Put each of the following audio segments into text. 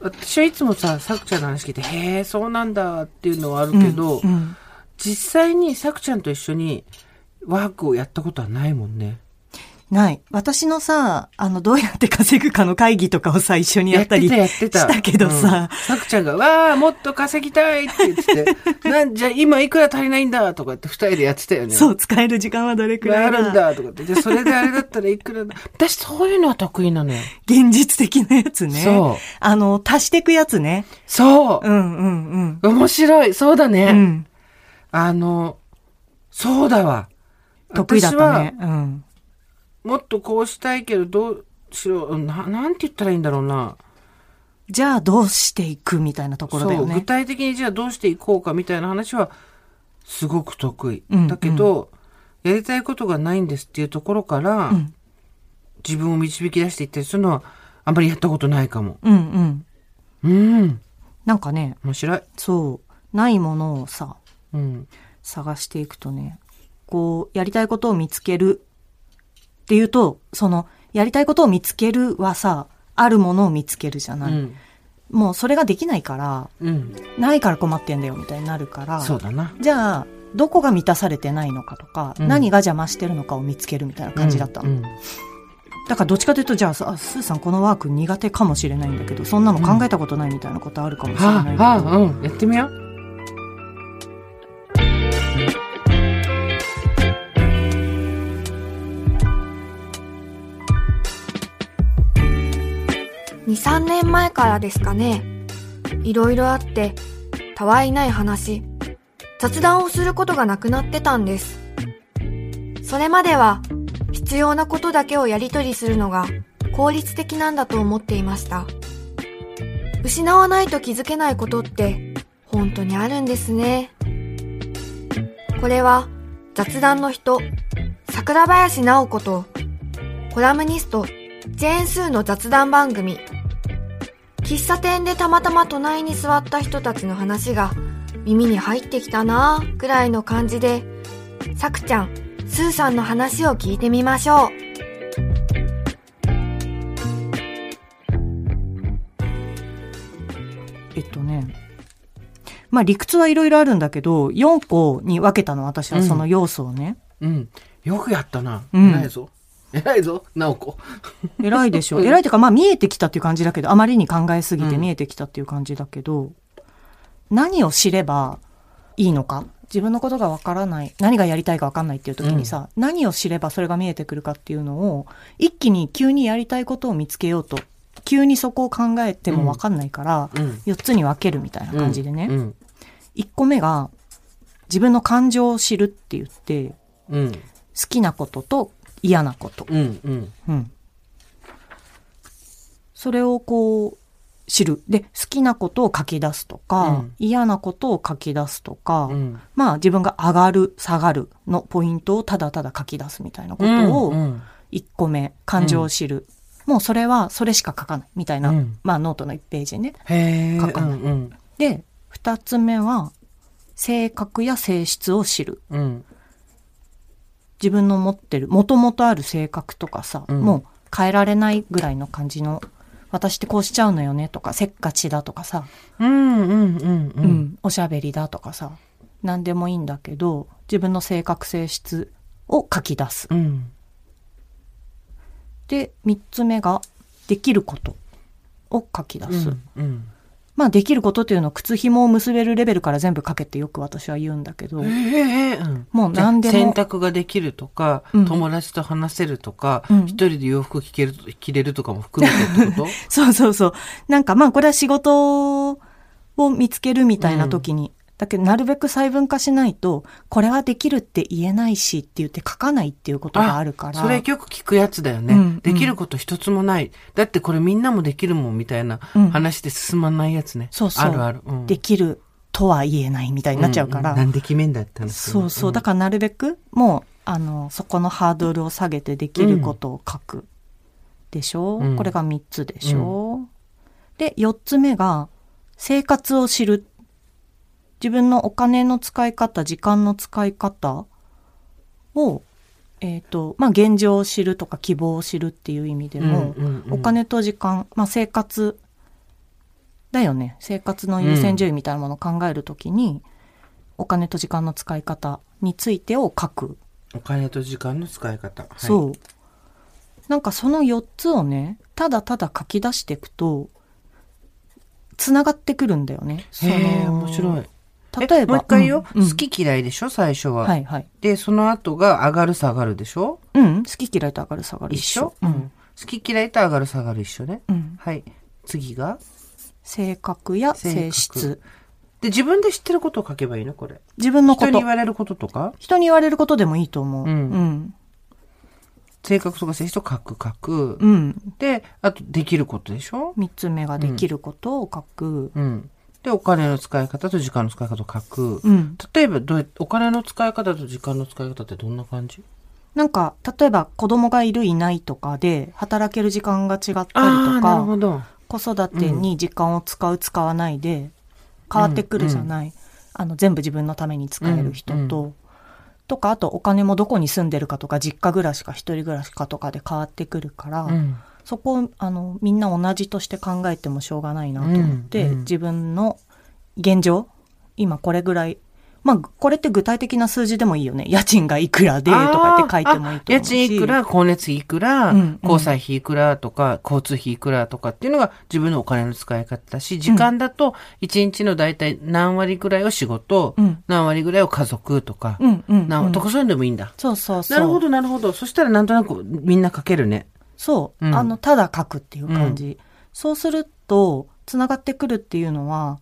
私はいつもさ、さくちゃんの話聞いて、へえ、そうなんだっていうのはあるけど、うん実際にさくちゃんと一緒にワークをやったことはないもんね。ない。私のさ、あの、どうやって稼ぐかの会議とかをさ、一緒にやったり。したけどさ、うんさくちゃんが、わあ、もっと稼ぎたいって言ってて、なんじゃ、今いくら足りないんだとかって二人でやってたよね。そう、使える時間はどれくらいあるんだとかって。で、それであれだったらいくらだ。私そういうのは得意なのよ。現実的なやつね。そうあの、足していくやつね。そうう、んうん面白いそうだね。うん。うん。あの、そうだわ。得意だったね。うん。もっとこうしたいけど、どうしよう。な、なんて言ったらいいんだろうな。じゃあどうしていくみたいなところだよね。体的にじゃあどうしていこうかみたいな話は、すごく得意。うんだけど、やりたいことがないんですっていうところから、うん自分を導き出していったりするのは、あんまりやったことないかも。うんうん。うん。なんかね、面白い。そう、ないものをさ、うん。探していくとね、こう、やりたいことを見つけるっていうと、その、やりたいことを見つけるはさ、あるものを見つけるじゃない。うん。もうそれができないから、うん。ないから困ってんだよみたいになるから、そうだな。じゃあ、どこが満たされてないのかとか、うん何が邪魔してるのかを見つけるみたいな感じだったの。うん。だからどっちかというと、じゃあスーさんこのワーク苦手かもしれないんだけど、そんなの考えたことないみたいなことあるかもしれはあ、ないけど。はあ、うん。やってみよう。3年前からですかね。いろいろあって、たわいない話、雑談をすることがなくなってたんです。それまでは、必要なことだけをやり取りするのが効率的なんだと思っていました。失わないと気づけないことって、本当にあるんですね。これは、雑談の人、桜林直子と、コラムニスト、ジェーンスーの雑談番組、喫茶店でたまたま隣に座った人たちの話が耳に入ってきたなぁくらいの感じで、さくちゃん、スーさんの話を聞いてみましょう。えっとね。まあ理屈はいろいろあるんだけど、4個に分けたの、私はその要素をね。うん。よくやったな。うん偉いぞ。偉いぞ、直子。偉いでしょ。偉いっていうか、まあ見えてきたっていう感じだけど、あまりに考えすぎて見えてきたっていう感じだけど、何を知ればいいのか自分のことがわからない、何がやりたいかわかんないっていう時にさ、何を知ればそれが見えてくるかっていうのを、一気に急にやりたいことを見つけようと、急にそこを考えてもわかんないから、うん。4つに分けるみたいな感じでね。うん。1個目が、自分の感情を知るって言って、うん。好きなことと嫌なこと。うん。うん。うん。それをこう、知る。で、好きなことを書き出すとか、うん嫌なことを書き出すとか、うん。まあ自分が上がる、下がるのポイントをただただ書き出すみたいなことを、うん。1個目、感情を知る。もうそれはそれしか書かないみたいな、うんまあノートの1ページね。書かないうん。うん。で、2つ目は、性格や性質を知る。うん。自分の持ってる、もともとある性格とかさ、うんもう変えられないぐらいの感じの、私ってこうしちゃうのよねとか、せっかちだとかさ、うん。うん。うん。ううんん。おしゃべりだとかさ、何でもいいんだけど、自分の性格性質を書き出す。うん。で、三つ目が、できることを書き出す。うん。まあ、できることっていうのは靴紐を結べるレベルから全部書けってよく私は言うんだけど、へえ。うん。もう何でも洗濯ができるとか、うん友達と話せるとか、うん一人で洋服着ける、着れるとかも含めてってこと？そうそうそう。なんかまあこれは仕事を見つけるみたいな時に、だけどなるべく細分化しないと、これはできるって言えないしって言って書かないっていうことがあるから。それよく聞くやつだよね、うんできること一つもない。だってこれみんなもできるもんみたいなうん話で進まないやつね。そうそうあるある。うんできるとは言えないみたいになっちゃうから。んんなんで決めんだって話そうそう。だかからなるべく、もう、あの、そこのハードルを下げてできることを書く。でしょ、うんこれが3つでしょ、で、4つ目が、生活を知る。自分のお金の使い方、時間の使い方を、えっ、と、まあ、現状を知るとか希望を知るっていう意味でも、うんうんうんお金と時間、まあ、生活だよね。生活の優先順位みたいなものを考えるときに、お金と時間の使い方についてを書く。お金と時間の使い方。はいそう。なんかその4つをね、ただただ書き出していくと、つながってくるんだよね。へえ、面白い。例えば。もう一回よ、う？んうん好き嫌いでしょ、最初は。はいはい。で、その後が上がる下がるでしょ？うん、好き嫌いと上がる下がる一緒、ううんん。好き嫌いと上がる下がる一緒ね。うん。はい。次が？性格や性性質格。で、自分で知ってることを書けばいいの？これ。自分のこと人に言。われることとか？人に言われることでもいいと思う。うんうん。性格とか性質を書く書く。うん。で、あと、できることでしょ？三つ目ができることを書く。うん。で、お金の使い方と時間の使い方を書く。うん。例えば、どうやお金の使い方と時間の使い方ってどんな感じ？なんか、例えば子供がいるいないとかで、働ける時間が違ったりとか、ほど。子育てに時間を使う使わないで、変わってくるじゃない。あの、全部自分のために使える人と、うんとか、あとお金もどこに住んでるかとか、実家暮らしか一人暮らしかとかで変わってくるから、うん。そこをあのみんな同じとして考えてもしょうがないなと思って、うんうん。自分の現状今これぐらいまあこれって具体的な数字でもいいよね。家賃がいくらでとかって書いてもいいと思うし。あ家賃いくら、光熱費いくら、うんうん。交際費いくらとか、交通費いくらとかっていうのが自分のお金の使い方だし、時間だと1日の大体何割ぐらいを仕事、うん。何割ぐらいを家族とか、うんうん、うん。なとかそういうのでもいいんだ。そうそうそう。なるほど、なるほど。そしたらなんとなくみんな書けるね。そう、うん。あのただ書くっていう感じ、そうするとつながってくるっていうのは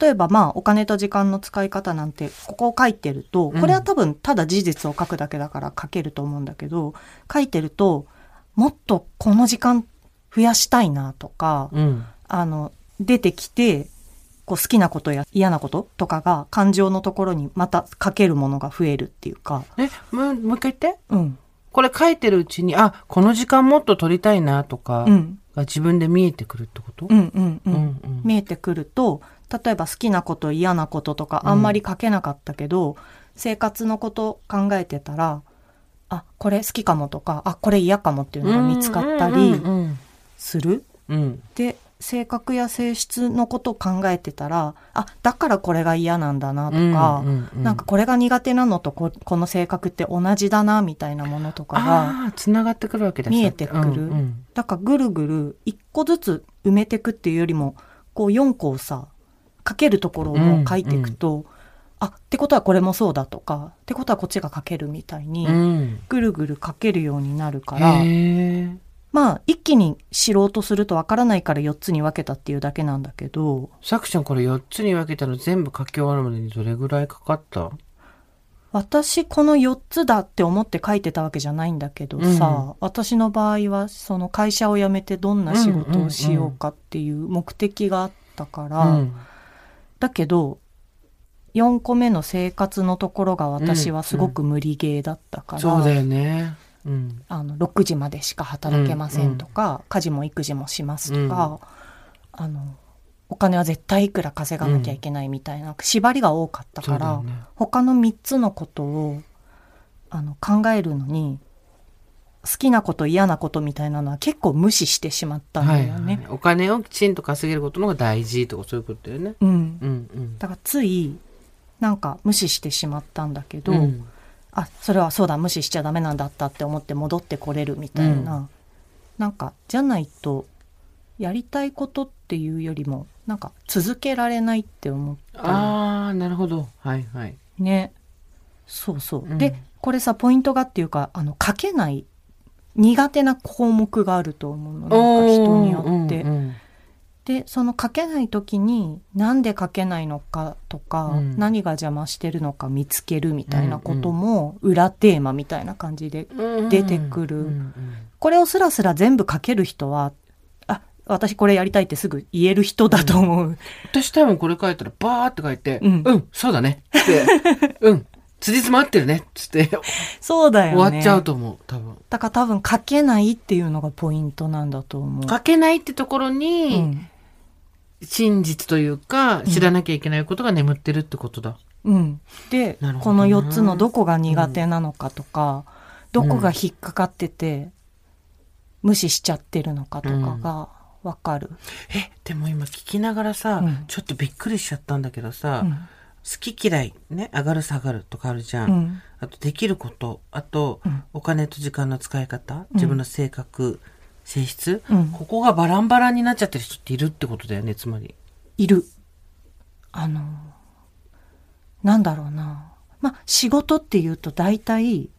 例えばまあお金と時間の使い方なんてここを書いてるとうん。これは多分ただ事実を書くだけだから書けると思うんだけど書いてるともっとこの時間増やしたいなとか、うん。あの出てきてこう好きなことや嫌なこととかが感情のところにまた書けるものが増えるっていうか、え、もう一回言って。うんこれ書いてるうちに、あ、この時間もっと取りたいなとか、うん。が自分で見えてくるってこと？うんうんうん。うんうん。見えてくると例えば好きなこと嫌なこととかあんまり書けなかったけど、生活のこと考えてたらあこれ好きかもとかあこれ嫌かもっていうのが見つかったりうんうんする？うんうん。で性格や性質のことを考えてたらあだからこれが嫌なんだなとか、うんうんうんなんかこれが苦手なのとここの性格って同じだなみたいなものとかがつながってくるわけだ見えてくる。うんうん。だからぐるぐる一個ずつ埋めてくっていうよりもこう4個をさ書けるところを書いていくと、あってことはこれもそうだとかってことはこっちが書けるみたいに、うん。ぐるぐる書けるようになるからへえ。まあ一気に知ろうとするとわからないから4つに分けたっていうだけなんだけど。さくちゃんこれ4つに分けたの全部書き終わるまでにどれぐらいかかった？私この4つだって思って書いてたわけじゃないんだけどさ、うん。私の場合はその会社を辞めてどんな仕事をしようかっていう目的があったから、うん。だけど4個目の生活のところが私はすごく無理ゲーだったから、そうだよね。うん。あの6時までしか働けませんとか、家事も育児もしますとか、あのお金は絶対いくら稼がなきゃいけないみたいな縛りが多かったから、ね他の3つのことをあの考えるのに好きなこと嫌なことみたいなのは結構無視してしまったんだはいよね。はい。お金をきちんと稼げることの方が大事とかそういうことだよね。うん、うんうん。だからついなんか無視してしまったんだけど、うんあそれはそうだ無視しちゃダメなんだったって思って戻ってこれるみたいな、うん。なんかじゃないとやりたいことっていうよりもなんか続けられないって思った。ああ、なるほど。はいはい。ね。そうそう、うん。でこれさポイントがっていうかあの書けない苦手な項目があると思うの。なんか人によって、うんうんでその書けない時になんで書けないのかとか、うん。何が邪魔してるのか見つけるみたいなことも裏テーマみたいな感じでうん出てくる。うんうんこれをスラスラ全部書ける人はあ私これやりたいってすぐ言える人だと思う、私多分これ書いたらバーって書いて、ううんん、そうだね。って、うん、辻褄合ってるね。つって、そうだよね。終わっちゃうと思う、多分。だから多分書けないっていうのがポイントなんだと思う。書けないってところうに、ん、真実というか、知らなきゃいけないことが眠ってるってことだ。うん。で、この4つのどこが苦手なのかとか、どこが引っかかってて、無視しちゃってるのかとかがわかる。え、でも今聞きながらさ、うん。ちょっとびっくりしちゃったんだけどさ、うん。好き嫌いね、上がる下がるとかあるじゃん。うん。あとできること、あと、うん。お金と時間の使い方、自分の性格、性質、うんここがバランバランになっちゃってる人っているってことだよね、つまり。いる。あの、なんだろうな。まあ、仕事っていうと大体、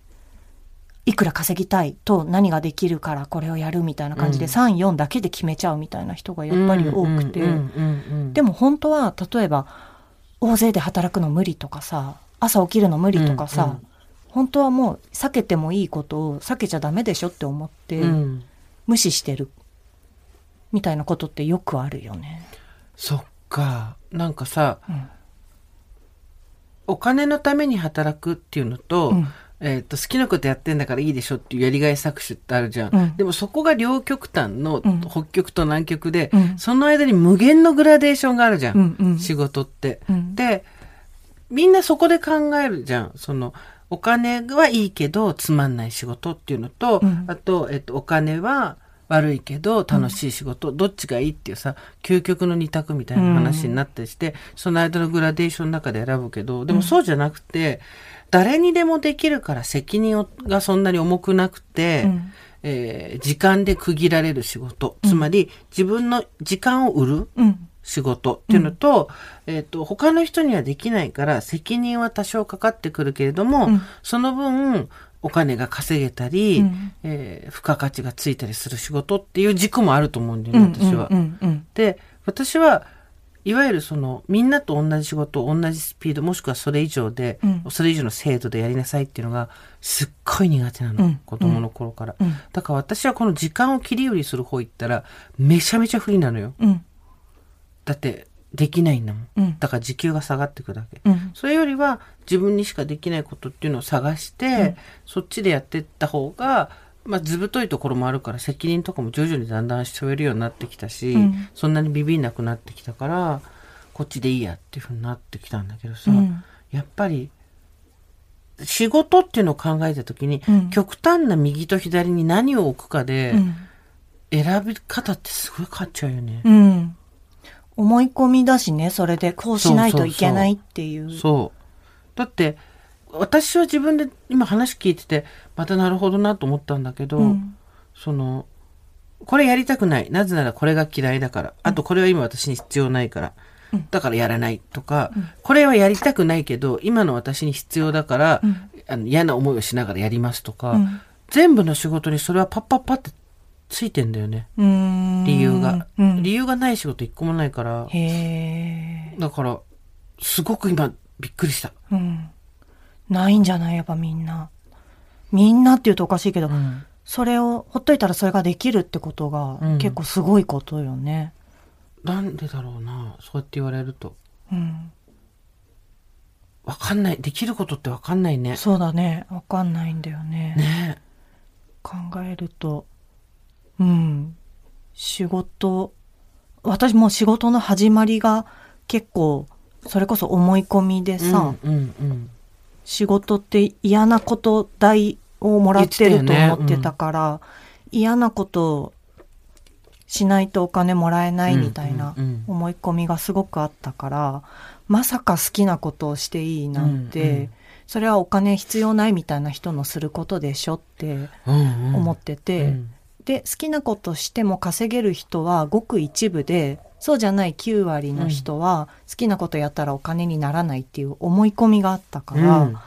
いくら稼ぎたいと何ができるからこれをやるみたいな感じで、うん3、4だけで決めちゃうみたいな人がやっぱり多くて。でも本当は、例えば、大勢で働くの無理とかさ、朝起きるの無理とかさ、うんうん本当はもう避けてもいいことを避けちゃダメでしょって思って、うん無視してる。みたいなことってよくあるよね。そっか。なんかさ、うんお金のために働くっていうのと、うんえっと好きなことやってんだからいいでしょっていうやりがい搾取ってあるじゃん。うんでもそこが両極端のうん北極と南極で、うんその間に無限のグラデーションがあるじゃん。うんうん仕事って。うんで、みんなそこで考えるじゃん。その、お金はいいけどつまんない仕事っていうのと、うん。あと、えっと、お金は悪いけど楽しい仕事、どっちがいいっていうさ、究極の二択みたいな話になったりして、その間のグラデーションの中で選ぶけど、でもそうじゃなくて、誰にでもできるから責任をがそんなに重くなくて、うん。えー時間で区切られる仕事、つまり自分の時間を売る。うん。仕事っていうのと、えっ、と、他の人にはできないから責任は多少かかってくるけれども、うんその分、お金が稼げたり、うんえー付加価値がついたりする仕事っていう軸もあると思うんだよね、私は。うんうんで、私はいわゆるその、みんなと同じ仕事を同じスピード、もしくはそれ以上で、うんそれ以上の精度でやりなさいっていうのが、すっごい苦手なの。うん子供の頃から。うんだから私はこの時間を切り売りする方行ったら、めちゃめちゃ不利なのよ。うん。うん。だって、できないんだもん。うんだから時給が下がってくだけ。うん。それよりは自分にしかできないことっていうのを探して、そっちでやっていった方が、まあ図太いところもあるから責任とかも徐々にだんだん背負えるようになってきたし、うんそんなにビビんなくなってきたから、こっちでいいやっていうふうになってきたんだけどさ、うんやっぱり、仕事っていうのを考えたときに、うん極端な右と左に何を置くかで、うん。選び方ってすごい変わっちゃうよね。うん。思い込みだしね、それでこうしないといけないっていう。そう。だって、私は自分で今話聞いてて、またなるほどなと思ったんだけど、うんその、これやりたくない。なぜならこれが嫌いだから。あとこれは今私に必要ないから。だからやらないとか、これはやりたくないけど、今の私に必要だから、うんあの嫌な思いをしながらやりますとか、うん全部の仕事にそれはパッパッパってついてんだよね。理由が。うん理由がない仕事一個もないから。だから、すごく今びっくりした。うん。ないんじゃない？やっぱみんな。みんなって言うとおかしいけど、うんそれをほっといたらそれができるってことがうん結構すごいことよね。なんでだろうな。そうやって言われると。うん。わかんない。できることってわかんないね。そうだね。わかんないんだよね。ね考えると、うん。仕事、私も仕事の始まりが結構、それこそ思い込みでさ、うんうんうん。仕事って嫌なこと代をもらってると思ってたから、嫌なことをしないとお金もらえないみたいなうんうんうん。思い込みがすごくあったから、まさか好きなことをしていいなんて、うんうん。それはお金必要ないみたいな人のすることでしょってうんうん。思ってて、うんで好きなことしても稼げる人はごく一部でそうじゃない9割の人は好きなことやったらお金にならないっていう思い込みがあったから、うん。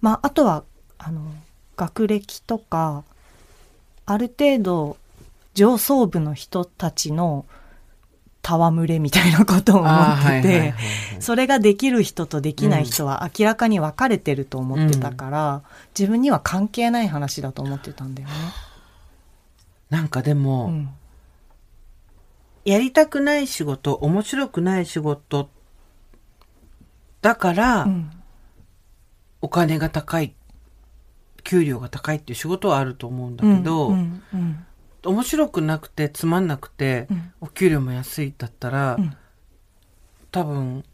まああとはあの学歴とかある程度上層部の人たちの戯れみたいなことを思っててそれができる人とできない人は明らかに分かれてると思ってたから、自分には関係ない話だと思ってたんだよね。なんかでも、うん。やりたくない仕事、面白くない仕事、だから、うん。お金が高い、給料が高いっていう仕事はあると思うんだけど、うんうん面白くなくてつまんなくて、うん。お給料も安いだったら、うん。多分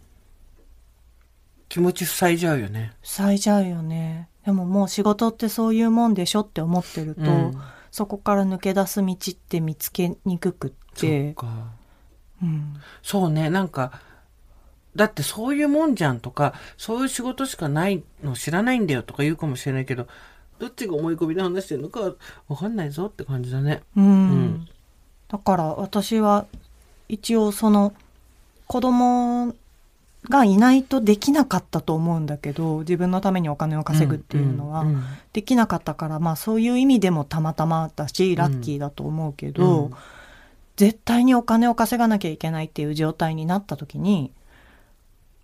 気持ち塞いじゃうよね。塞いじゃうよね。でももう仕事ってそういうもんでしょって思ってると、うんそこから抜け出す道って見つけにくくっ、そってか。うん、そうね、なんか、だってそういうもんじゃんとか、そういう仕事しかないの知らないんだよとか言うかもしれないけど、どっちが思い込みで話してるのかわかんないぞって感じだね。うんんだから私は一応その子供がいないとできなかったと思うんだけど自分のためにお金を稼ぐっていうのは、んんできなかったからまあそういう意味でもたまたまだしラッキーだと思うけど、うん。絶対にお金を稼がなきゃいけないっていう状態になった時に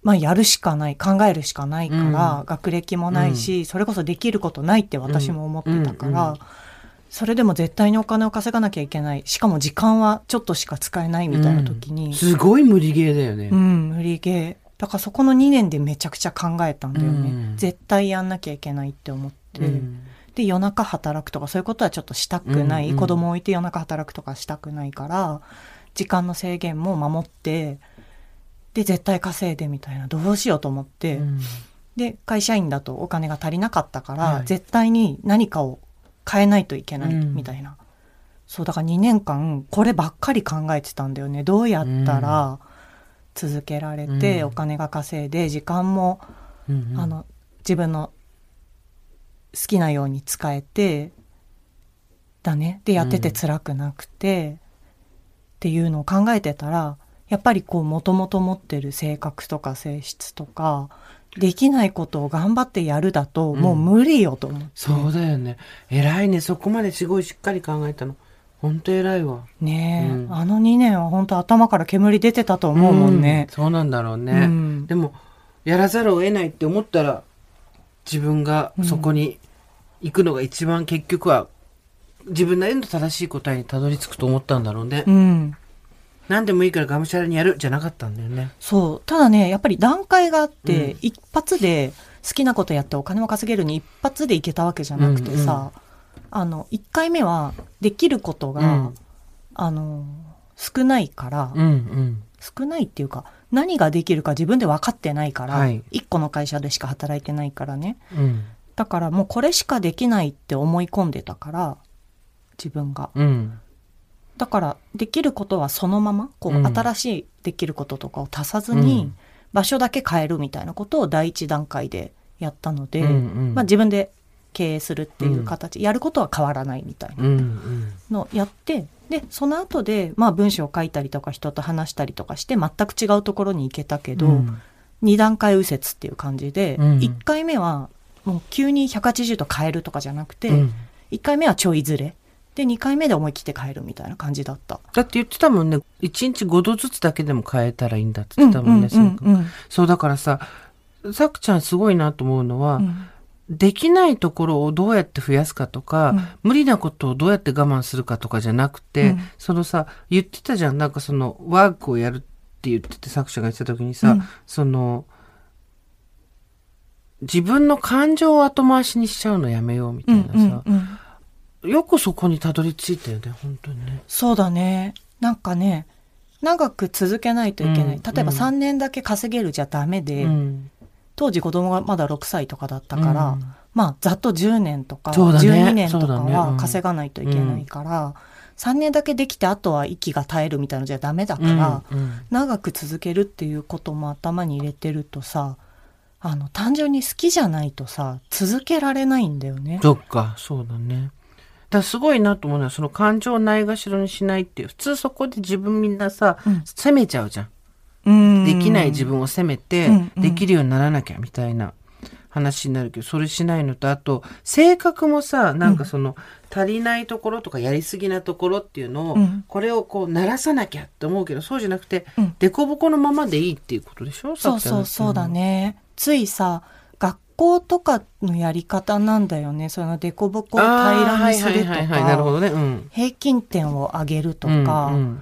まあやるしかない考えるしかないから、うん。学歴もないし、それこそできることないって私も思ってたから、うんうんそれでも絶対にお金を稼がなきゃいけない。しかも時間はちょっとしか使えないみたいな時に、すごい無理ゲーだよね。うん、無理ゲー。だからそこの2年でめちゃくちゃ考えたんだよね。うん絶対やんなきゃいけないって思って。うんで、夜中働くとかそういうことはちょっとしたくない。うんうん子供を置いて夜中働くとかしたくないから、時間の制限も守って、で、絶対稼いでみたいな、どうしようと思って。うんで、会社員だとお金が足りなかったから、はい絶対に何かを変えないといけないうんみたいな。そう、だから2年間こればっかり考えてたんだよね。どうやったら続けられて、うんお金が稼いで、時間も、うんうんあの、自分の好きなように使えて、だね。で、やってて辛くなくて、っていうのを考えてたら、やっぱりこう、もともと持ってる性格とか性質とか、できないことを頑張ってやるだと、もう無理よと思って。そうだよね。偉いね。そこまですごいしっかり考えたの。ほんと偉いわ。ねえ、うんあの2年は本当頭から煙出てたと思うもんねう。そうなんだろうね。うんでも、やらざるを得ないって思ったら、自分がそこに行くのが一番結局は、自分なりの正しい答えにたどり着くと思ったんだろうね。うん。何でもいいからがむしゃらにやるじゃなかったんだよね。そう。ただね、やっぱり段階があって、うん一発で好きなことやってお金を稼げるに一発でいけたわけじゃなくてさ、あの、一回目はできることが、うんあの、少ないから、うんうん。少ないっていうか、何ができるか自分で分かってないから、はい一個の会社でしか働いてないからね。うん。だからもうこれしかできないって思い込んでたから、自分が。うん。だからできることはそのままこう、うん新しいできることとかを足さずに、うん場所だけ変えるみたいなことを第一段階でやったので、うんうんまあ、自分で経営するっていう形、やることは変わらないみたいなうんうん。のをやってでその後でまあ文章を書いたりとか人と話したりとかして全く違うところに行けたけど、うん二段階右折っていう感じで、うん1回目はもう急に180度変えるとかじゃなくて、うん1回目はちょいずれで2回目で思い切って変えるみたいな感じだった。だって言ってたもんね。1日5度ずつだけでも変えたらいいんだって言ってたもんね。うんうんうんうんそうそう、だからさ、さくちゃんすごいなと思うのは、うんできないところをどうやって増やすかとか、うん無理なことをどうやって我慢するかとかじゃなくて、うんそのさ、言ってたじゃん。なんかその、ワークをやるって言ってて作者が言ってた時にさ、うんその、自分の感情を後回しにしちゃうのやめようみたうんいなさ、うんうんよくそこにたどり着いたよね、本当にね。そうだね。なんかね、長く続けないといけない。うん例えばうん3年だけ稼げるじゃダメで、うん当時子供がまだ6歳とかだったから、うんまあざっと10年とか、そうだね12年とかは稼がないといけないから、3年だけできてあとは息が絶えるみたいなのじゃダメだから、うんうん長く続けるっていうことも頭に入れてるとさ、あの、単純に好きじゃないとさ、続けられないんだよね。そっか、そうだね。だすごいなと思うのは、その感情をないがしろにしないっていう。普通そこで自分みんなさ、うん責めちゃうじゃん。うんできない自分を責めて、できるようにならなきゃみたいな話になるけど、それしないのと、あと、性格もさ、なんかその、足りないところとかやりすぎなところっていうのを、うんこれをこう、鳴らさなきゃって思うけど、そうじゃなくて、うん凸凹のままでいいっていうことでしょ？そうそうそうだ。ね。ついさ、学校とかのやり方なんだよね。その凸凹を平らにするとか。平均点を上げるとうんか、うん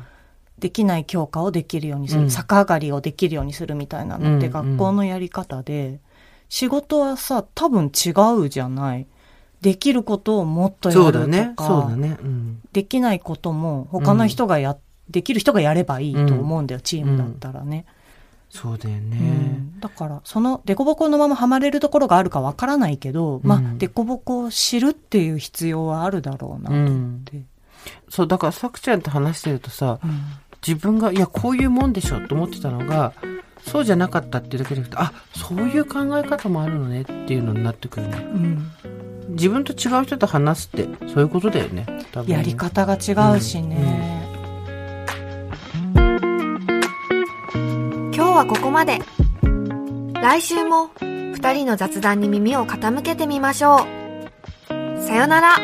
できない教科をできるようにする、うん逆上がりをできるようにするみたいなのってうん学校のやり方で、仕事はさ、多分違うじゃない。できることをもっとやるとか、そうだね。そうだね。うん。できないことも他の人がや、できる人がやればいいと思うんだよ、チームだったらね。そうだよね。うんだから、その凸凹のままはまれるところがあるかわからないけど、まあ、うん凸凹を知るっていう必要はあるだろうなと思って。そう、だから、さくちゃんと話してるとさ、うん自分が、いや、こういうもんでしょと思ってたのが、そうじゃなかったっていうだけで、あ、そういう考え方もあるのねっていうのになってくるね。うん自分と違う人と話すって、そういうことだよね。多分ねやり方が違うしね。今日はここまで。来週も二人の雑談に耳を傾けてみましょう。さよなら。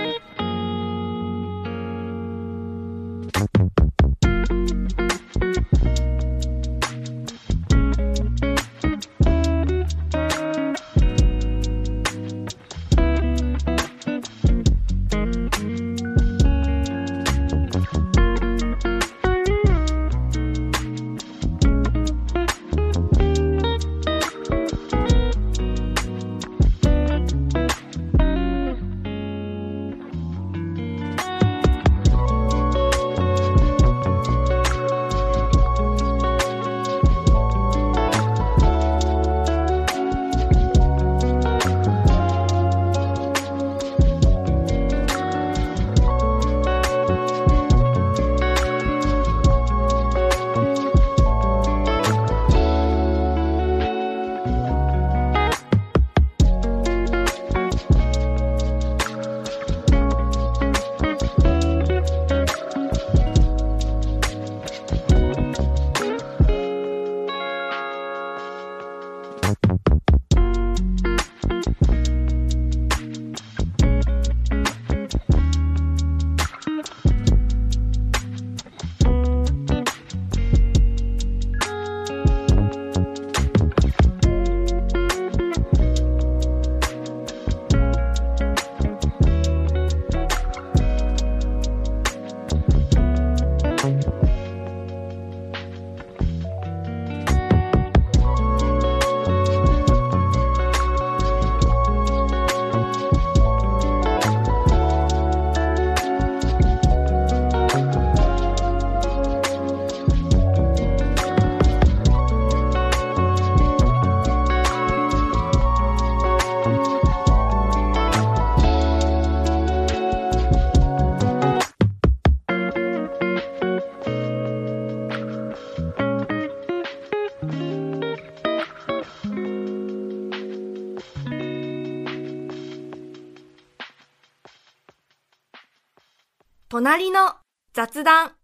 隣の雑談。